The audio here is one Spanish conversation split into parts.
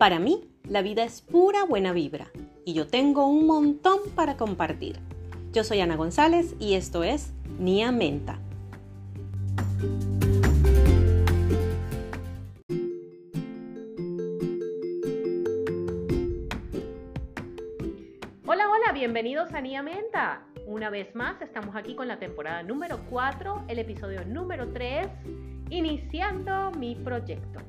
Para mí, la vida es pura buena vibra y yo tengo un montón para compartir. Yo soy Ana González y esto es Nia Menta. Hola, hola, bienvenidos a Nia Menta. Una vez más, estamos aquí con la temporada número 4, el episodio número 3, iniciando mi proyecto.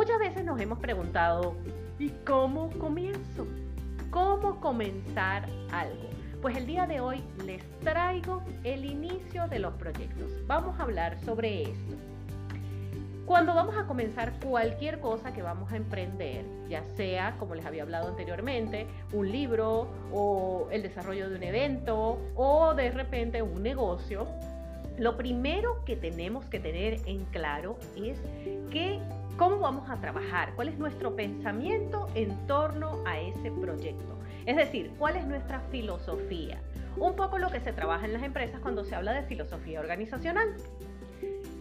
Muchas veces nos hemos preguntado, ¿y cómo comienzo? ¿Cómo comenzar algo? Pues el día de hoy les traigo el inicio de los proyectos. Vamos a hablar sobre esto. Cuando vamos a comenzar cualquier cosa que vamos a emprender, ya sea, como les había hablado anteriormente, un libro o el desarrollo de un evento o de repente un negocio, lo primero que tenemos que tener en claro es que ¿Cómo vamos a trabajar? ¿Cuál es nuestro pensamiento en torno a ese proyecto? Es decir, ¿cuál es nuestra filosofía? Un poco lo que se trabaja en las empresas cuando se habla de filosofía organizacional.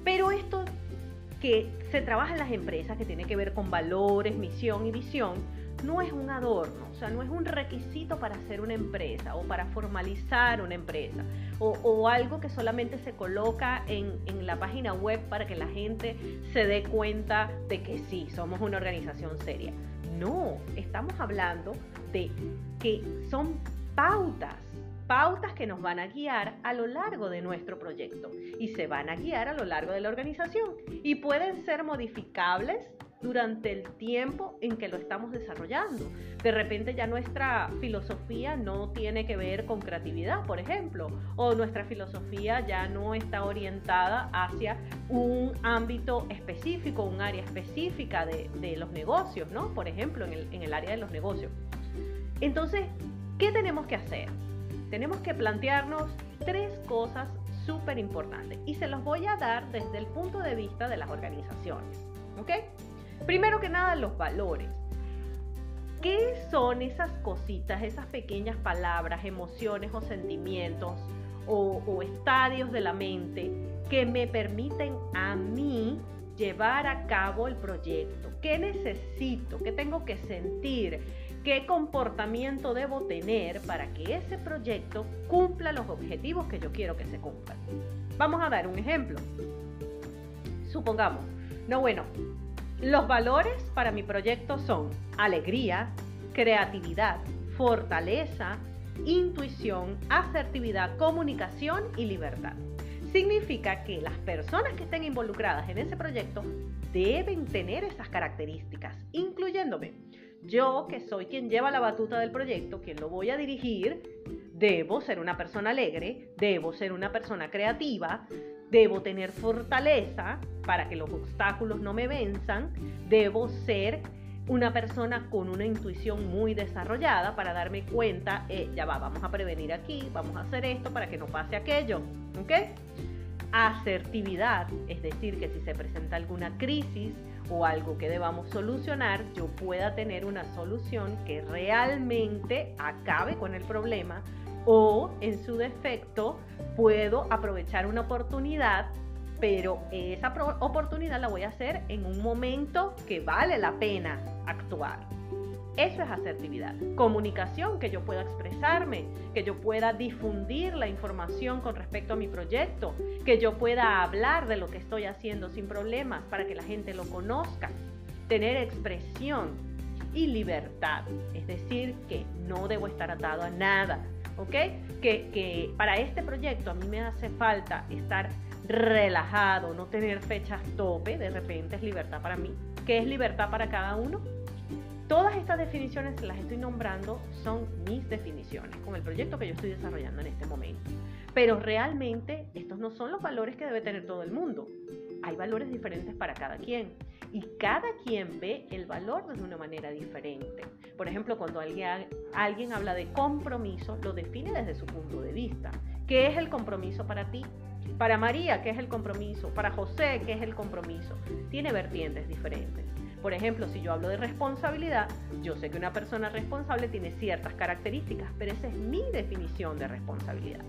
Pero esto que se trabaja en las empresas, que tiene que ver con valores, misión y visión, no es un adorno, o sea, no es un requisito para hacer una empresa o para formalizar una empresa o, algo que solamente se coloca en, la página web para que la gente se dé cuenta de que sí, somos una organización seria. No, estamos hablando de que son pautas pautas que nos van a guiar a lo largo de nuestro proyecto y se van a guiar a lo largo de la organización y pueden ser modificables durante el tiempo en que lo estamos desarrollando. De repente ya nuestra filosofía no tiene que ver con creatividad, por ejemplo, o nuestra filosofía ya no está orientada hacia un ámbito específico, un área específica de, los negocios, ¿no? Por ejemplo, en el, en el área de los negocios. Entonces, ¿qué tenemos que hacer? Tenemos que plantearnos tres cosas súper importantes y se los voy a dar desde el punto de vista de las organizaciones. ¿Ok? Primero que nada, los valores. ¿Qué son esas cositas, esas pequeñas palabras, emociones o sentimientos o, estadios de la mente que me permiten a mí llevar a cabo el proyecto? ¿Qué necesito? ¿Qué tengo que sentir? ¿Qué comportamiento debo tener para que ese proyecto cumpla los objetivos que yo quiero que se cumplan? Vamos a dar un ejemplo. Supongamos, no bueno, los valores para mi proyecto son alegría, creatividad, fortaleza, intuición, asertividad, comunicación y libertad. Significa que las personas que estén involucradas en ese proyecto deben tener esas características, incluyéndome. Yo, que soy quien lleva la batuta del proyecto, quien lo voy a dirigir, debo ser una persona alegre, debo ser una persona creativa, Debo tener fortaleza para que los obstáculos no me venzan. Debo ser una persona con una intuición muy desarrollada para darme cuenta, eh, ya va, vamos a prevenir aquí, vamos a hacer esto para que no pase aquello. ¿Ok? Asertividad, es decir, que si se presenta alguna crisis o algo que debamos solucionar, yo pueda tener una solución que realmente acabe con el problema o en su defecto puedo aprovechar una oportunidad, pero esa oportunidad la voy a hacer en un momento que vale la pena actuar. Eso es asertividad. Comunicación, que yo pueda expresarme, que yo pueda difundir la información con respecto a mi proyecto, que yo pueda hablar de lo que estoy haciendo sin problemas para que la gente lo conozca. Tener expresión y libertad, es decir, que no debo estar atado a nada, ¿ok? Que, para este proyecto a mí me hace falta estar relajado, no tener fechas tope, de repente es libertad para mí. ¿Qué es libertad para cada uno? Todas estas definiciones que las estoy nombrando son mis definiciones con el proyecto que yo estoy desarrollando en este momento. Pero realmente estos no son los valores que debe tener todo el mundo. Hay valores diferentes para cada quien y cada quien ve el valor de una manera diferente. Por ejemplo, cuando alguien, habla de compromiso, lo define desde su punto de vista. ¿Qué es el compromiso para ti? Para María, ¿qué es el compromiso? Para José, ¿qué es el compromiso? Tiene vertientes diferentes. Por ejemplo, si yo hablo de responsabilidad, yo sé que una persona responsable tiene ciertas características, pero esa es mi definición de responsabilidad.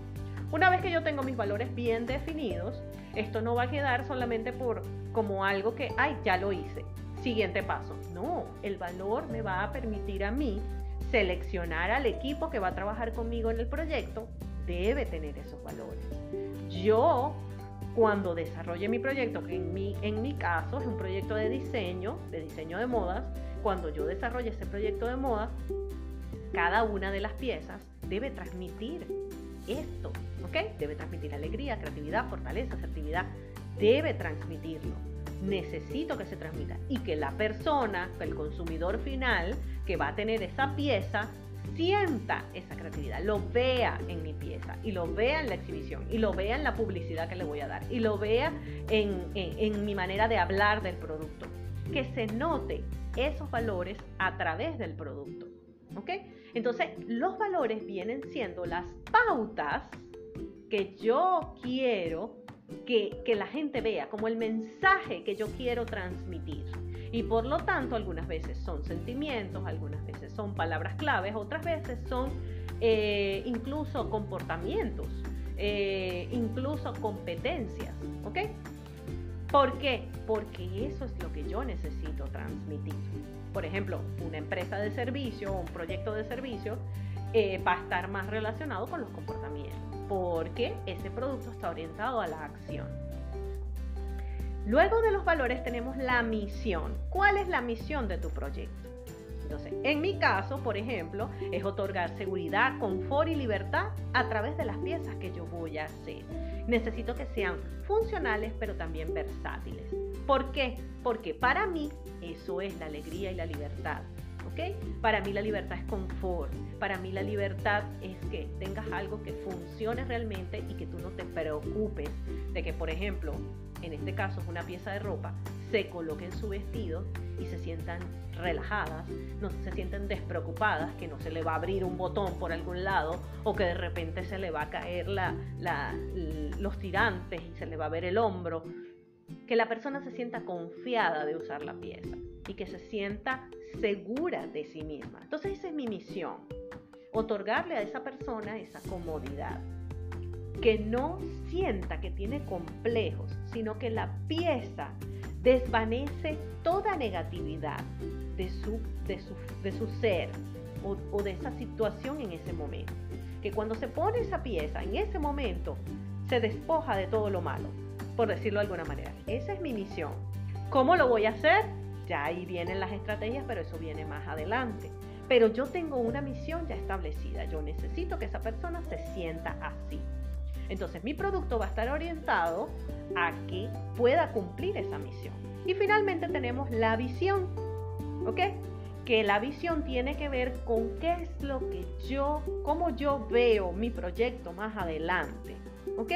Una vez que yo tengo mis valores bien definidos, esto no va a quedar solamente por como algo que, ay, ya lo hice, siguiente paso. No, el valor me va a permitir a mí seleccionar al equipo que va a trabajar conmigo en el proyecto, debe tener esos valores. Yo, cuando desarrolle mi proyecto, que en mi, en mi caso es un proyecto de diseño, de diseño de modas, cuando yo desarrolle ese proyecto de moda, cada una de las piezas debe transmitir esto, ¿ok? Debe transmitir alegría, creatividad, fortaleza, asertividad, debe transmitirlo. Necesito que se transmita y que la persona, el consumidor final que va a tener esa pieza, sienta esa creatividad, lo vea en mi pieza y lo vea en la exhibición y lo vea en la publicidad que le voy a dar y lo vea en, en mi manera de hablar del producto. Que se note esos valores a través del producto. ¿Ok? Entonces, los valores vienen siendo las pautas que yo quiero que, que, la gente vea, como el mensaje que yo quiero transmitir. Y por lo tanto, algunas veces son sentimientos, algunas veces son palabras claves, otras veces son eh, incluso comportamientos, eh, incluso competencias. ¿Ok? ¿Por qué? Porque eso es lo que yo necesito transmitir. Por ejemplo, una empresa de servicio o un proyecto de servicio eh, va a estar más relacionado con los comportamientos, porque ese producto está orientado a la acción. Luego de los valores tenemos la misión. ¿Cuál es la misión de tu proyecto? En mi caso, por ejemplo, es otorgar seguridad, confort y libertad a través de las piezas que yo voy a hacer. Necesito que sean funcionales, pero también versátiles. ¿Por qué? Porque para mí eso es la alegría y la libertad. ¿Ok? Para mí la libertad es confort. Para mí la libertad es que tengas algo que funcione realmente y que tú no te preocupes de que, por ejemplo, en este caso es una pieza de ropa, se coloquen su vestido y se sientan relajadas, no se sienten despreocupadas, que no se le va a abrir un botón por algún lado o que de repente se le va a caer la, los tirantes y se le va a ver el hombro. Que la persona se sienta confiada de usar la pieza y que se sienta segura de sí misma. Entonces esa es mi misión, otorgarle a esa persona esa comodidad que no sienta que tiene complejos, sino que la pieza desvanece toda negatividad de su, de su, de su ser o, o de esa situación en ese momento. Que cuando se pone esa pieza en ese momento, se despoja de todo lo malo, por decirlo de alguna manera. Esa es mi misión. ¿Cómo lo voy a hacer? Ya ahí vienen las estrategias, pero eso viene más adelante. Pero yo tengo una misión ya establecida. Yo necesito que esa persona se sienta así. Entonces mi producto va a estar orientado a que pueda cumplir esa misión. Y finalmente tenemos la visión, ¿ok? Que la visión tiene que ver con qué es lo que yo, cómo yo veo mi proyecto más adelante, ¿ok?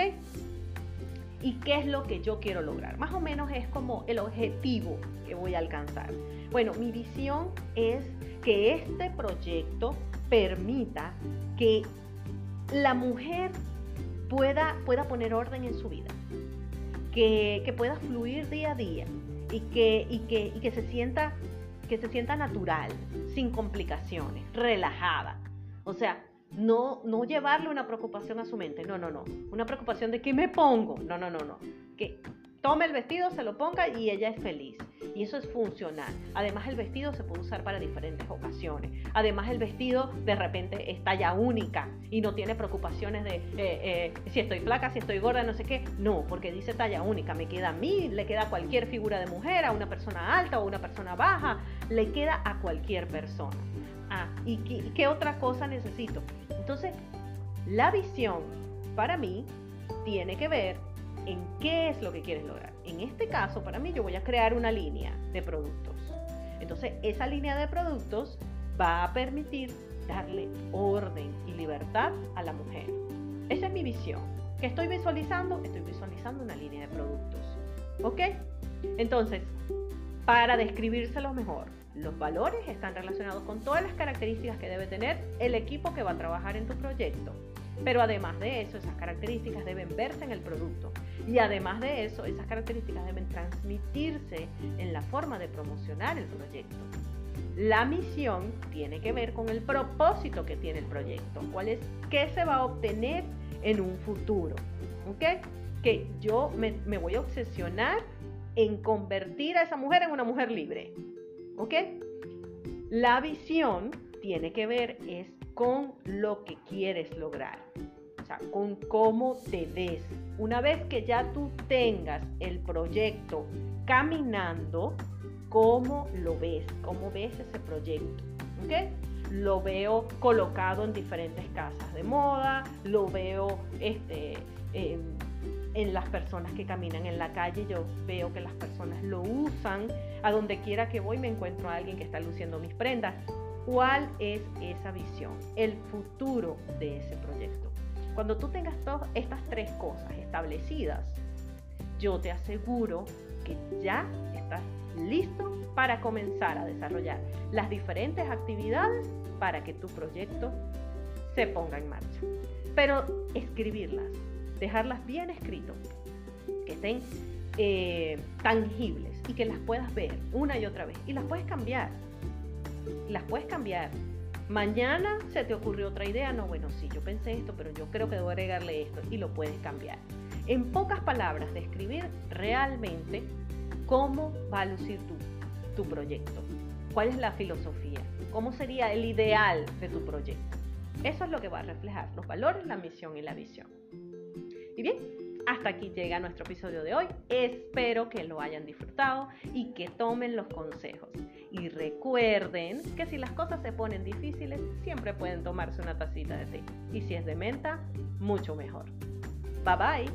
Y qué es lo que yo quiero lograr. Más o menos es como el objetivo que voy a alcanzar. Bueno, mi visión es que este proyecto permita que la mujer pueda, pueda poner orden en su vida, que, pueda fluir día a día y que, y que, y que, se sienta, que se sienta natural, sin complicaciones, relajada. O sea, no, no llevarle una preocupación a su mente, no, no, no. Una preocupación de qué me pongo, no, no, no, no. Que tome el vestido, se lo ponga y ella es feliz. Y eso es funcional. Además el vestido se puede usar para diferentes ocasiones. Además el vestido de repente es talla única y no tiene preocupaciones de eh, eh, si estoy flaca, si estoy gorda, no sé qué. No, porque dice talla única. Me queda a mí, le queda a cualquier figura de mujer, a una persona alta o una persona baja, le queda a cualquier persona. Ah, ¿y qué otra cosa necesito? Entonces, la visión para mí tiene que ver en qué es lo que quieres lograr. En este caso, para mí, yo voy a crear una línea de productos. Entonces, esa línea de productos va a permitir darle orden y libertad a la mujer. Esa es mi visión. ¿Qué estoy visualizando? Estoy visualizando una línea de productos. ¿Ok? Entonces, para describírselo mejor, los valores están relacionados con todas las características que debe tener el equipo que va a trabajar en tu proyecto. Pero además de eso, esas características deben verse en el producto. Y además de eso, esas características deben transmitirse en la forma de promocionar el proyecto. La misión tiene que ver con el propósito que tiene el proyecto. ¿Cuál es? ¿Qué se va a obtener en un futuro? ¿Ok? Que yo me, me voy a obsesionar en convertir a esa mujer en una mujer libre. ¿Ok? La visión tiene que ver es con lo que quieres lograr, o sea, con cómo te ves. Una vez que ya tú tengas el proyecto caminando, ¿cómo lo ves? ¿Cómo ves ese proyecto? ¿Ok? Lo veo colocado en diferentes casas de moda, lo veo este, en las personas que caminan en la calle, yo veo que las personas lo usan, a donde quiera que voy me encuentro a alguien que está luciendo mis prendas. ¿Cuál es esa visión? El futuro de ese proyecto. Cuando tú tengas todas estas tres cosas establecidas, yo te aseguro que ya estás listo para comenzar a desarrollar las diferentes actividades para que tu proyecto se ponga en marcha. Pero escribirlas, dejarlas bien escritas, que estén eh, tangibles y que las puedas ver una y otra vez. Y las puedes cambiar las puedes cambiar. Mañana se te ocurrió otra idea, no, bueno, sí, yo pensé esto, pero yo creo que debo agregarle esto y lo puedes cambiar. En pocas palabras, describir realmente cómo va a lucir tu, tu proyecto, cuál es la filosofía, cómo sería el ideal de tu proyecto. Eso es lo que va a reflejar los valores, la misión y la visión. Y bien, hasta aquí llega nuestro episodio de hoy. Espero que lo hayan disfrutado y que tomen los consejos. Y recuerden que si las cosas se ponen difíciles, siempre pueden tomarse una tacita de té. Y si es de menta, mucho mejor. Bye bye.